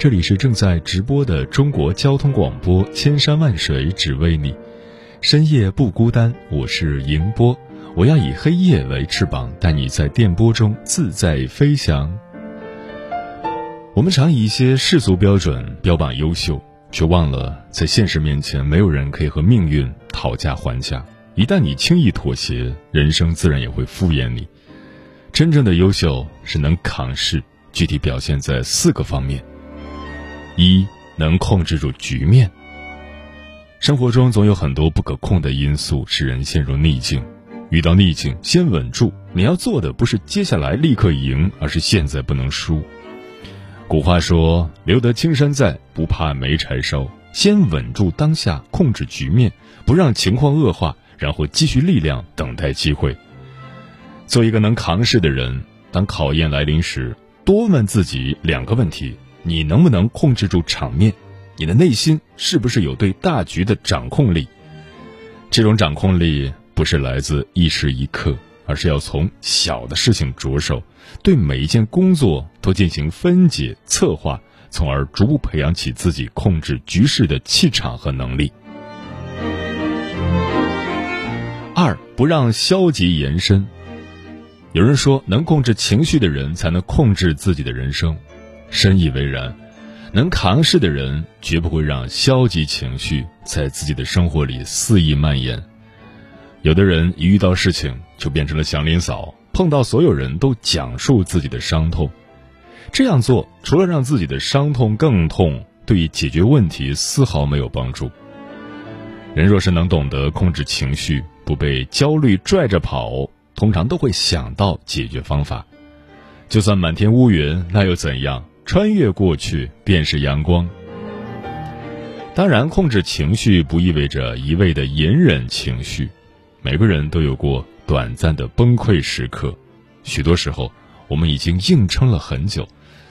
这里是正在直播的中国交通广播，千山万水只为你，深夜不孤单。我是迎波，我要以黑夜为翅膀，带你在电波中自在飞翔。我们常以一些世俗标准标榜优秀，却忘了在现实面前，没有人可以和命运讨价还价。一旦你轻易妥协，人生自然也会敷衍你。真正的优秀是能扛事。具体表现在四个方面：一，能控制住局面。生活中总有很多不可控的因素使人陷入逆境，遇到逆境先稳住。你要做的不是接下来立刻赢，而是现在不能输。古话说：“留得青山在，不怕没柴烧。”先稳住当下，控制局面，不让情况恶化，然后积蓄力量，等待机会。做一个能扛事的人，当考验来临时。多问自己两个问题：你能不能控制住场面？你的内心是不是有对大局的掌控力？这种掌控力不是来自一时一刻，而是要从小的事情着手，对每一件工作都进行分解、策划，从而逐步培养起自己控制局势的气场和能力。二，不让消极延伸。有人说，能控制情绪的人才能控制自己的人生，深以为然。能扛事的人绝不会让消极情绪在自己的生活里肆意蔓延。有的人一遇到事情就变成了祥林嫂，碰到所有人都讲述自己的伤痛。这样做除了让自己的伤痛更痛，对于解决问题丝毫没有帮助。人若是能懂得控制情绪，不被焦虑拽着跑。通常都会想到解决方法，就算满天乌云，那又怎样？穿越过去便是阳光。当然，控制情绪不意味着一味的隐忍情绪，每个人都有过短暂的崩溃时刻。许多时候，我们已经硬撑了很久，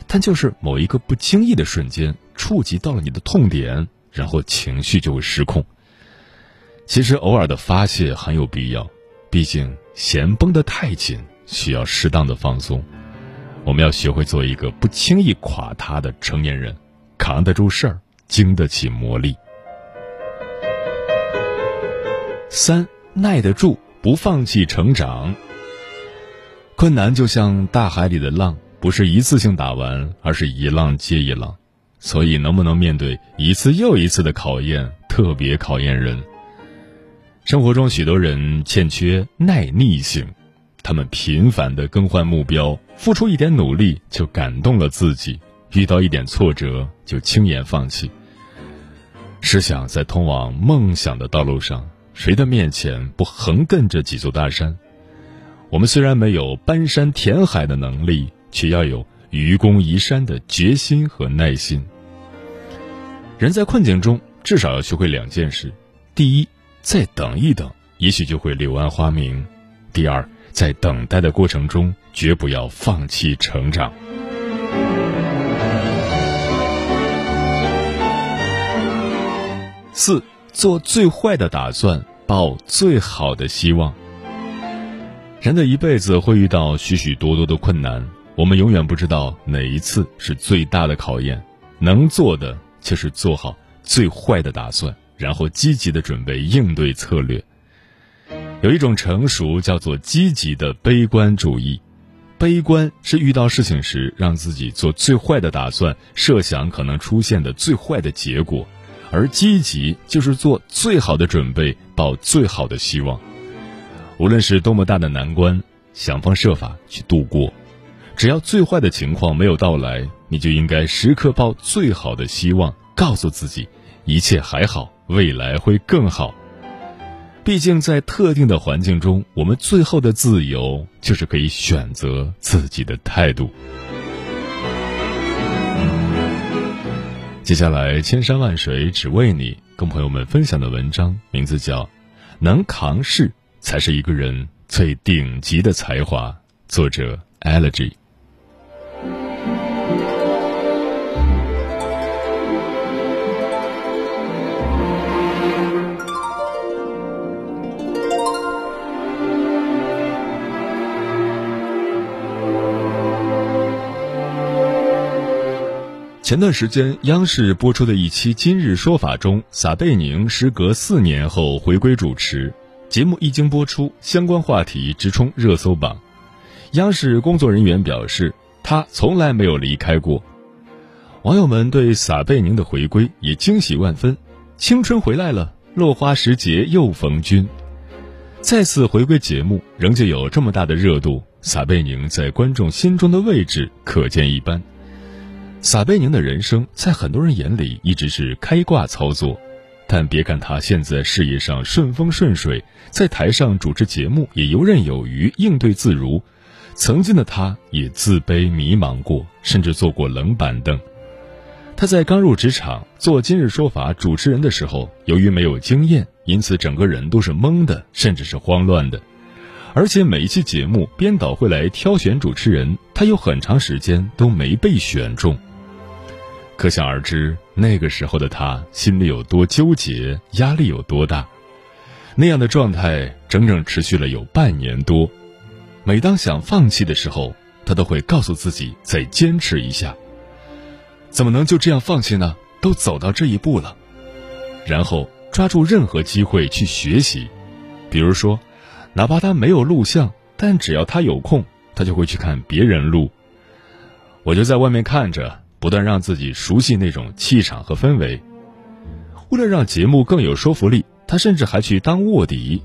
但就是某一个不经意的瞬间，触及到了你的痛点，然后情绪就会失控。其实，偶尔的发泄很有必要，毕竟。弦绷得太紧，需要适当的放松。我们要学会做一个不轻易垮塌的成年人，扛得住事儿，经得起磨砺。三，耐得住，不放弃成长。困难就像大海里的浪，不是一次性打完，而是一浪接一浪。所以，能不能面对一次又一次的考验，特别考验人。生活中许多人欠缺耐逆性，他们频繁的更换目标，付出一点努力就感动了自己，遇到一点挫折就轻言放弃。试想，在通往梦想的道路上，谁的面前不横亘着几座大山？我们虽然没有搬山填海的能力，却要有愚公移山的决心和耐心。人在困境中，至少要学会两件事：第一，再等一等，也许就会柳暗花明。第二，在等待的过程中，绝不要放弃成长。四，做最坏的打算，抱最好的希望。人的一辈子会遇到许许多多的困难，我们永远不知道哪一次是最大的考验。能做的就是做好最坏的打算。然后积极的准备应对策略。有一种成熟叫做积极的悲观主义，悲观是遇到事情时让自己做最坏的打算，设想可能出现的最坏的结果，而积极就是做最好的准备，抱最好的希望。无论是多么大的难关，想方设法去度过。只要最坏的情况没有到来，你就应该时刻抱最好的希望，告诉自己一切还好，未来会更好。毕竟，在特定的环境中，我们最后的自由就是可以选择自己的态度。接下来，千山万水只为你，跟朋友们分享的文章名字叫《能扛事才是一个人最顶级的才华》，作者 Elegy。前段时间，央视播出的一期《今日说法》中，撒贝宁时隔四年后回归主持节目，一经播出，相关话题直冲热搜榜。央视工作人员表示，他从来没有离开过。网友们对撒贝宁的回归也惊喜万分，青春回来了，落花时节又逢君。再次回归节目，仍旧有这么大的热度，撒贝宁在观众心中的位置可见一斑。撒贝宁的人生在很多人眼里一直是开挂操作，但别看他现在事业上顺风顺水，在台上主持节目也游刃有余，应对自如。曾经的他也自卑迷茫过，甚至坐过冷板凳。他在刚入职场做《今日说法》主持人的时候，由于没有经验，因此整个人都是懵的，甚至是慌乱的。而且每一期节目编导会来挑选主持人，他有很长时间都没被选中。可想而知，那个时候的他心里有多纠结，压力有多大。那样的状态整整持续了有半年多。每当想放弃的时候，他都会告诉自己再坚持一下。怎么能就这样放弃呢？都走到这一步了。然后抓住任何机会去学习，比如说，哪怕他没有录像，但只要他有空，他就会去看别人录。我就在外面看着。不断让自己熟悉那种气场和氛围。为了让节目更有说服力，他甚至还去当卧底。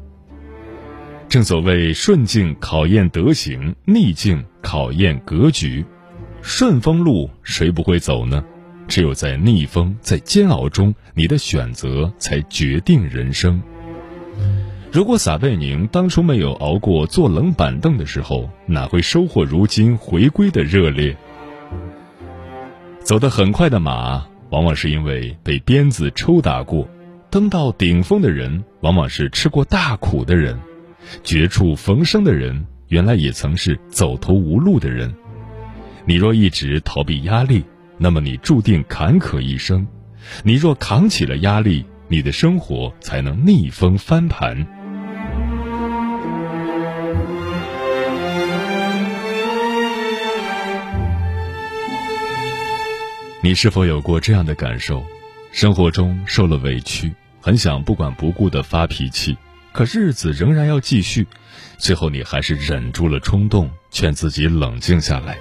正所谓顺境考验德行，逆境考验格局。顺风路谁不会走呢？只有在逆风、在煎熬中，你的选择才决定人生。如果撒贝宁当初没有熬过坐冷板凳的时候，哪会收获如今回归的热烈？走得很快的马，往往是因为被鞭子抽打过；登到顶峰的人，往往是吃过大苦的人；绝处逢生的人，原来也曾是走投无路的人。你若一直逃避压力，那么你注定坎坷一生；你若扛起了压力，你的生活才能逆风翻盘。你是否有过这样的感受？生活中受了委屈，很想不管不顾的发脾气，可日子仍然要继续。最后，你还是忍住了冲动，劝自己冷静下来。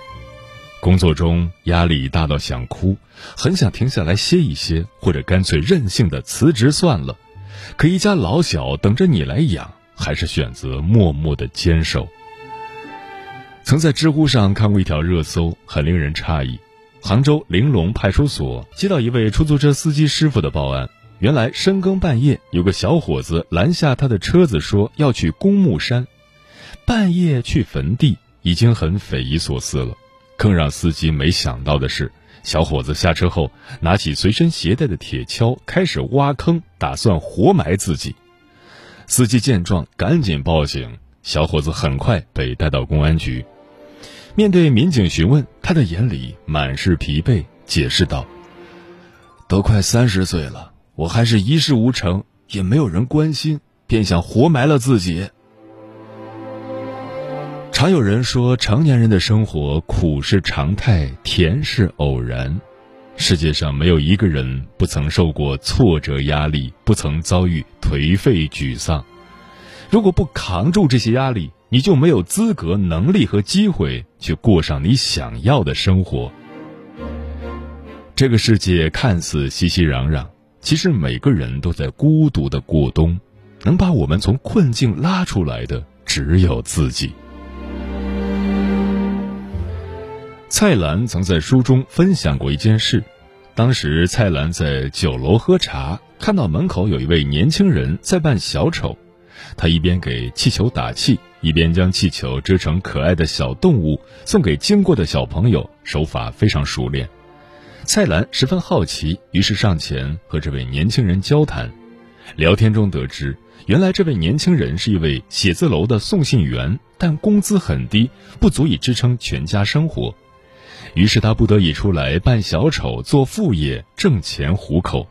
工作中压力大到想哭，很想停下来歇一歇，或者干脆任性的辞职算了。可一家老小等着你来养，还是选择默默的坚守。曾在知乎上看过一条热搜，很令人诧异。杭州玲珑派出所接到一位出租车司机师傅的报案，原来深更半夜有个小伙子拦下他的车子，说要去公墓山。半夜去坟地已经很匪夷所思了，更让司机没想到的是，小伙子下车后拿起随身携带的铁锹开始挖坑，打算活埋自己。司机见状赶紧报警，小伙子很快被带到公安局。面对民警询问，他的眼里满是疲惫，解释道：“都快三十岁了，我还是一事无成，也没有人关心，便想活埋了自己。”常有人说，成年人的生活苦是常态，甜是偶然。世界上没有一个人不曾受过挫折、压力，不曾遭遇颓废、沮丧。如果不扛住这些压力，你就没有资格、能力和机会去过上你想要的生活。这个世界看似熙熙攘攘，其实每个人都在孤独的过冬，能把我们从困境拉出来的只有自己。蔡澜曾在书中分享过一件事，当时蔡澜在酒楼喝茶，看到门口有一位年轻人在扮小丑，他一边给气球打气，一边将气球织成可爱的小动物送给经过的小朋友，手法非常熟练。蔡澜十分好奇，于是上前和这位年轻人交谈。聊天中得知，原来这位年轻人是一位写字楼的送信员，但工资很低，不足以支撑全家生活。于是他不得已出来扮小丑做副业，挣钱糊口。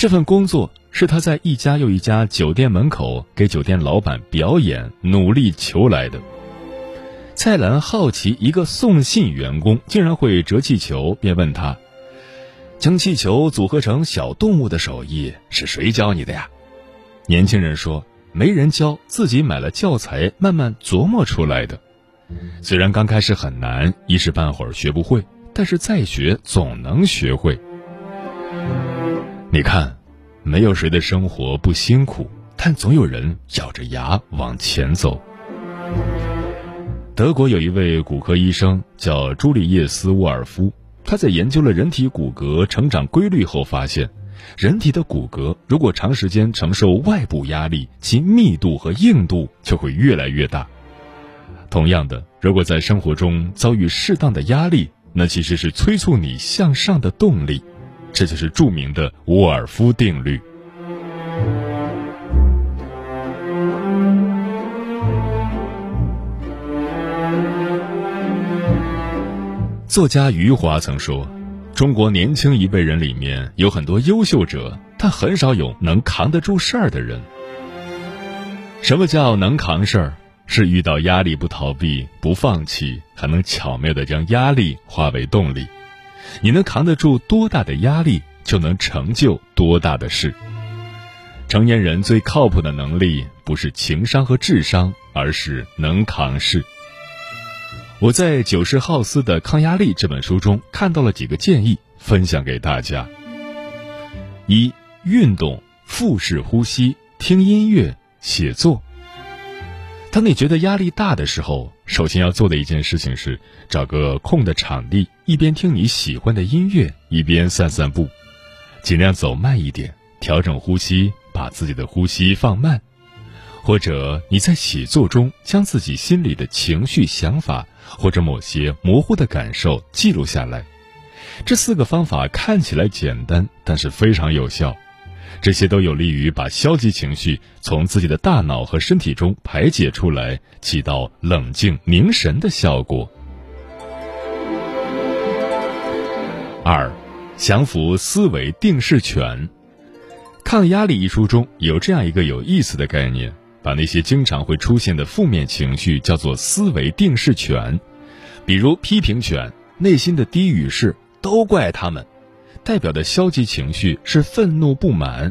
这份工作是他在一家又一家酒店门口给酒店老板表演，努力求来的。蔡澜好奇，一个送信员工竟然会折气球，便问他：“将气球组合成小动物的手艺是谁教你的呀？”年轻人说：“没人教，自己买了教材，慢慢琢磨出来的。虽然刚开始很难，一时半会儿学不会，但是再学总能学会。你看，没有谁的生活不辛苦，但总有人咬着牙往前走。”德国有一位骨科医生叫朱利叶斯·沃尔夫，他在研究了人体骨骼成长规律后发现，人体的骨骼如果长时间承受外部压力，其密度和硬度就会越来越大。同样的，如果在生活中遭遇适当的压力，那其实是催促你向上的动力，这就是著名的沃尔夫定律。作家余华曾说：“中国年轻一辈人里面有很多优秀者，但很少有能扛得住事儿的人。什么叫能扛事儿？是遇到压力不逃避、不放弃，还能巧妙地将压力化为动力。你能扛得住多大的压力，就能成就多大的事。成年人最靠谱的能力，不是情商和智商，而是能扛事。”我在《九世浩斯的抗压力》这本书中看到了几个建议，分享给大家。一、运动、腹式呼吸、听音乐、写作。当你觉得压力大的时候，首先要做的一件事情是找个空的场地，一边听你喜欢的音乐，一边散散步，尽量走慢一点，调整呼吸，把自己的呼吸放慢。或者你在写作中将自己心里的情绪、想法。或者某些模糊的感受记录下来，这四个方法看起来简单，但是非常有效。这些都有利于把消极情绪从自己的大脑和身体中排解出来，起到冷静凝神的效果。二，降服思维定势权。《抗压力》一书中有这样一个有意思的概念。把那些经常会出现的负面情绪叫做思维定势权，比如批评权，内心的低语是“都怪他们”，代表的消极情绪是愤怒不满；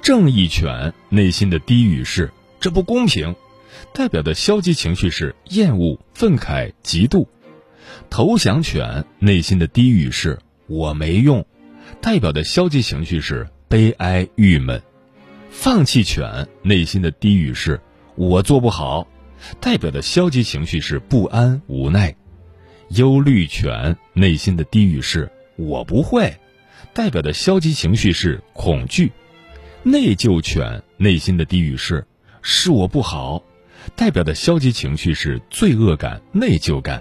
正义权，内心的低语是“这不公平”，代表的消极情绪是厌恶、愤慨、嫉妒；投降权，内心的低语是“我没用”，代表的消极情绪是悲哀、郁闷。放弃权内心的低语是“我做不好”，代表的消极情绪是不安、无奈；忧虑权内心的低语是“我不会”，代表的消极情绪是恐惧；内疚犬内心的低语是“是我不好”，代表的消极情绪是罪恶感、内疚感；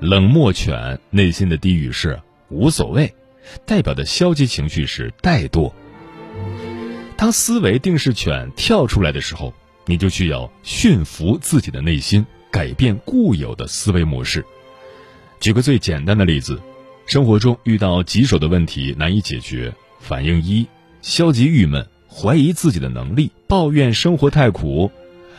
冷漠犬内心的低语是“无所谓”，代表的消极情绪是怠惰。当思维定势犬跳出来的时候，你就需要驯服自己的内心，改变固有的思维模式。举个最简单的例子，生活中遇到棘手的问题难以解决，反应一：消极郁闷，怀疑自己的能力，抱怨生活太苦；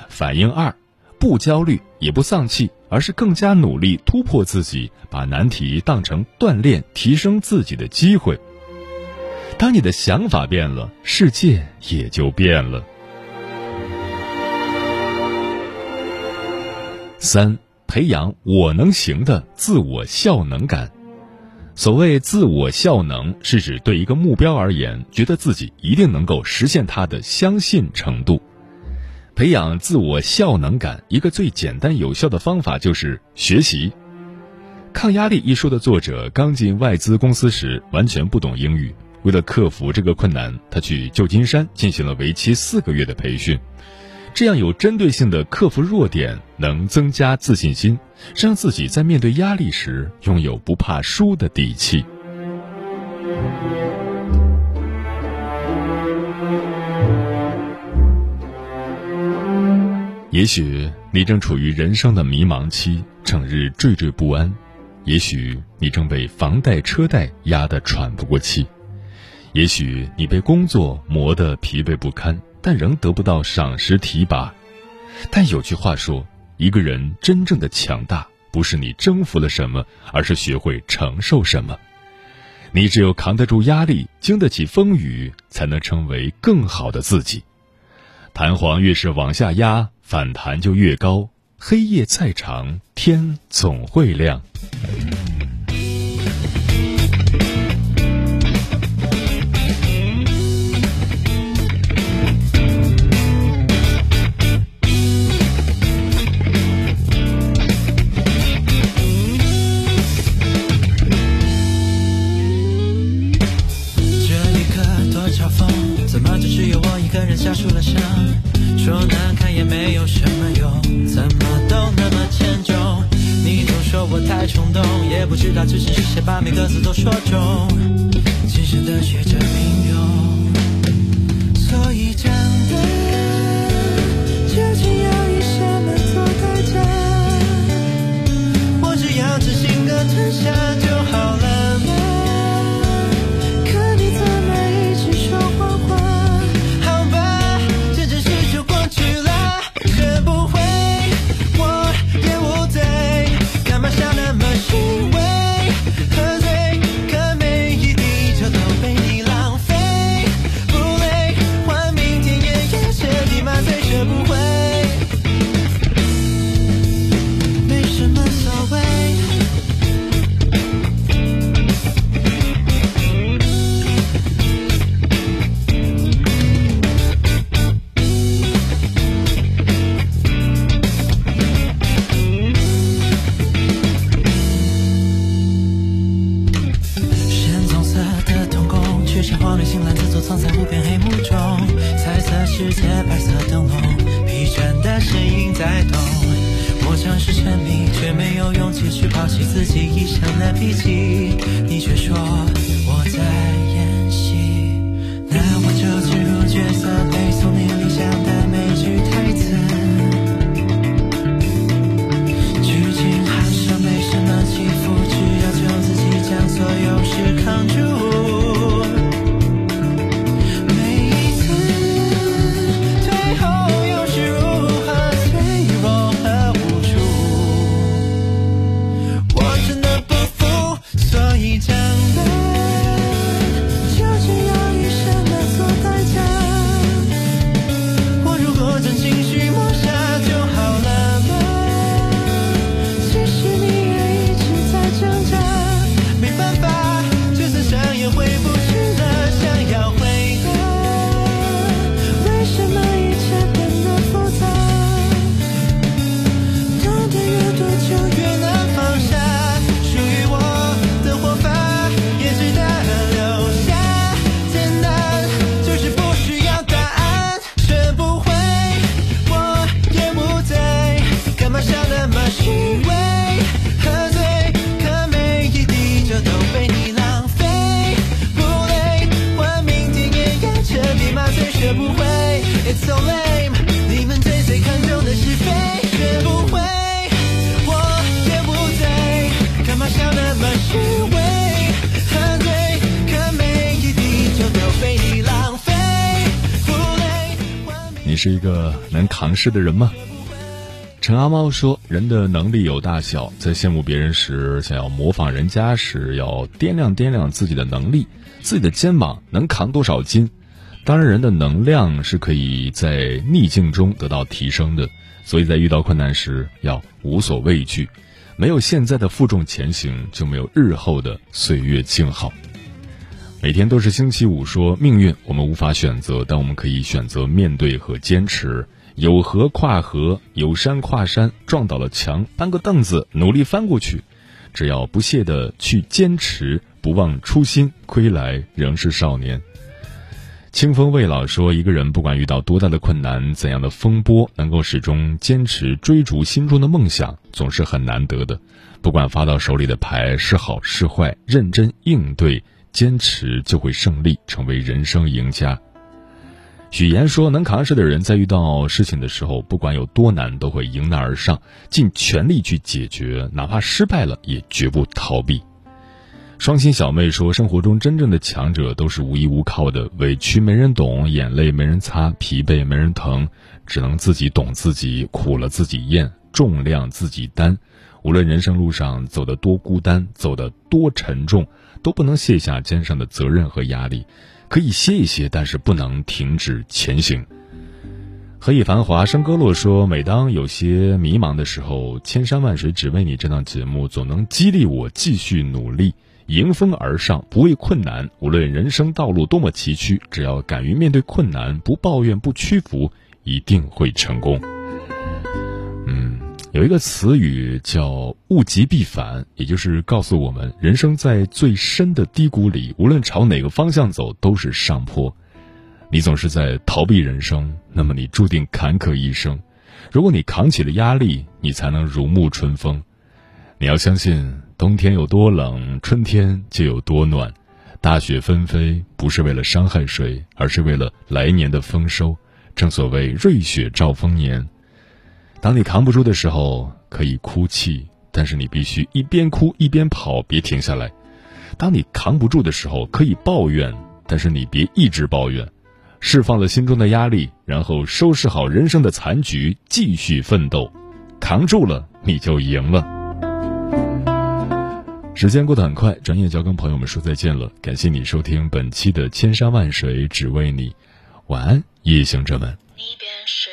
反应二：不焦虑也不丧气，而是更加努力突破自己，把难题当成锻炼提升自己的机会。当你的想法变了，世界也就变了。三、培养我能行的自我效能感。所谓自我效能，是指对一个目标而言，觉得自己一定能够实现它的相信程度。培养自我效能感，一个最简单有效的方法就是学习。《抗压力》一书的作者刚进外资公司时，完全不懂英语。为了克服这个困难，他去旧金山进行了为期四个月的培训。这样有针对性的克服弱点，能增加自信心，让自己在面对压力时拥有不怕输的底气。也许你正处于人生的迷茫期，整日惴惴不安；也许你正被房贷车贷压得喘不过气；也许你被工作磨得疲惫不堪，但仍得不到赏识提拔。但有句话说：一个人真正的强大，不是你征服了什么，而是学会承受什么。你只有扛得住压力，经得起风雨，才能成为更好的自己。弹簧越是往下压，反弹就越高。黑夜再长，天总会亮。尝试的人吗？陈阿猫说：“人的能力有大小，在羡慕别人时，想要模仿人家时，要掂量掂量自己的能力，自己的肩膀能扛多少斤。当然，人的能量是可以在逆境中得到提升的，所以在遇到困难时要无所畏惧，没有现在的负重前行，就没有日后的岁月静好。每天都是星期五，说命运我们无法选择，但我们可以选择面对和坚持。有河跨河，有山跨山，撞倒了墙，搬个凳子，努力翻过去。只要不懈的去坚持，不忘初心，归来仍是少年。清风未老说，一个人不管遇到多大的困难，怎样的风波，能够始终坚持追逐心中的梦想，总是很难得的。不管发到手里的牌是好是坏，认真应对，坚持就会胜利，成为人生赢家。许言说：“能扛事的人，在遇到事情的时候，不管有多难，都会迎难而上，尽全力去解决，哪怕失败了，也绝不逃避。”双心小妹说：“生活中真正的强者都是无依无靠的，委屈没人懂，眼泪没人擦，疲惫没人疼，只能自己懂自己，苦了自己咽，重量自己担。无论人生路上走得多孤单，走得多沉重，都不能卸下肩上的责任和压力。可以歇一歇，但是不能停止前行。”何以繁华笙歌落说：“每当有些迷茫的时候，千山万水只为你这档节目，总能激励我继续努力。”迎风而上，不畏困难。无论人生道路多么崎岖，只要敢于面对困难，不抱怨，不屈服，一定会成功。有一个词语叫“物极必反”，也就是告诉我们，人生在最深的低谷里，无论朝哪个方向走，都是上坡。你总是在逃避人生，那么你注定坎坷一生。如果你扛起了压力，你才能如沐春风。你要相信。冬天有多冷，春天就有多暖。大雪纷飞不是为了伤害谁，而是为了来年的丰收。正所谓瑞雪兆丰年。当你扛不住的时候，可以哭泣，但是你必须一边哭一边跑，别停下来。当你扛不住的时候，可以抱怨，但是你别一直抱怨。释放了心中的压力，然后收拾好人生的残局，继续奋斗。扛住了，你就赢了。时间过得很快，转眼就要跟朋友们说再见了。感谢你收听本期的《千山万水只为你》，晚安，夜行者们。你便是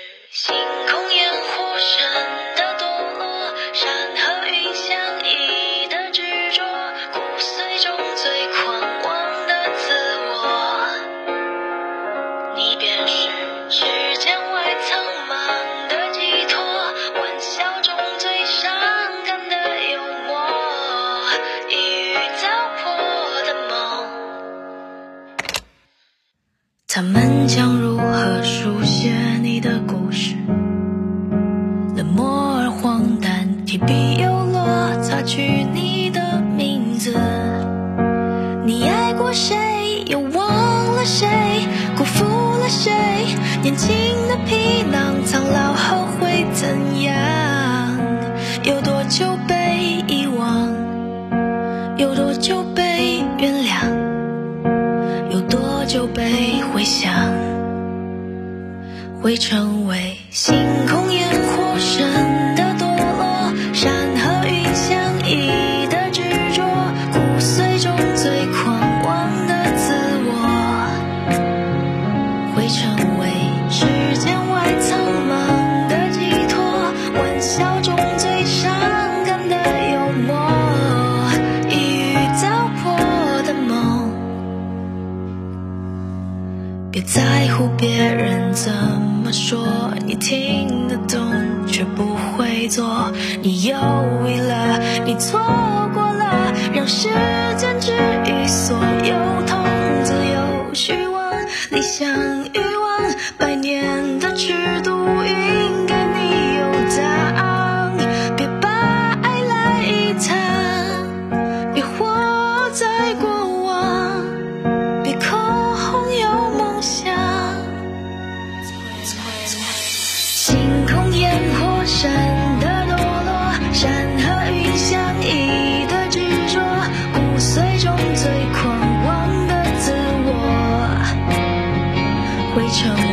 他们将如何书写你的故事？冷漠而荒诞，提笔又落，擦去你的名字。你爱过谁，又忘了谁，辜负了谁？年轻的皮囊，苍老后会成为星空在乎别人怎么说，你听得懂却不会做。你犹豫了，你错过了，让时间治愈所有痛，自由虚妄，理想与会成。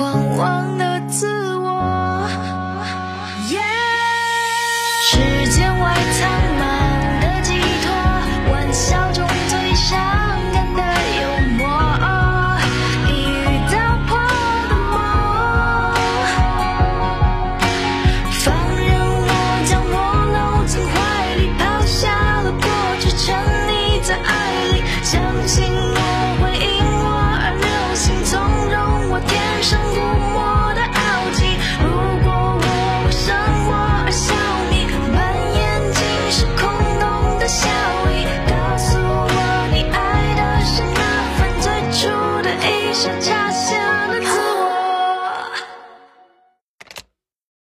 狂妄。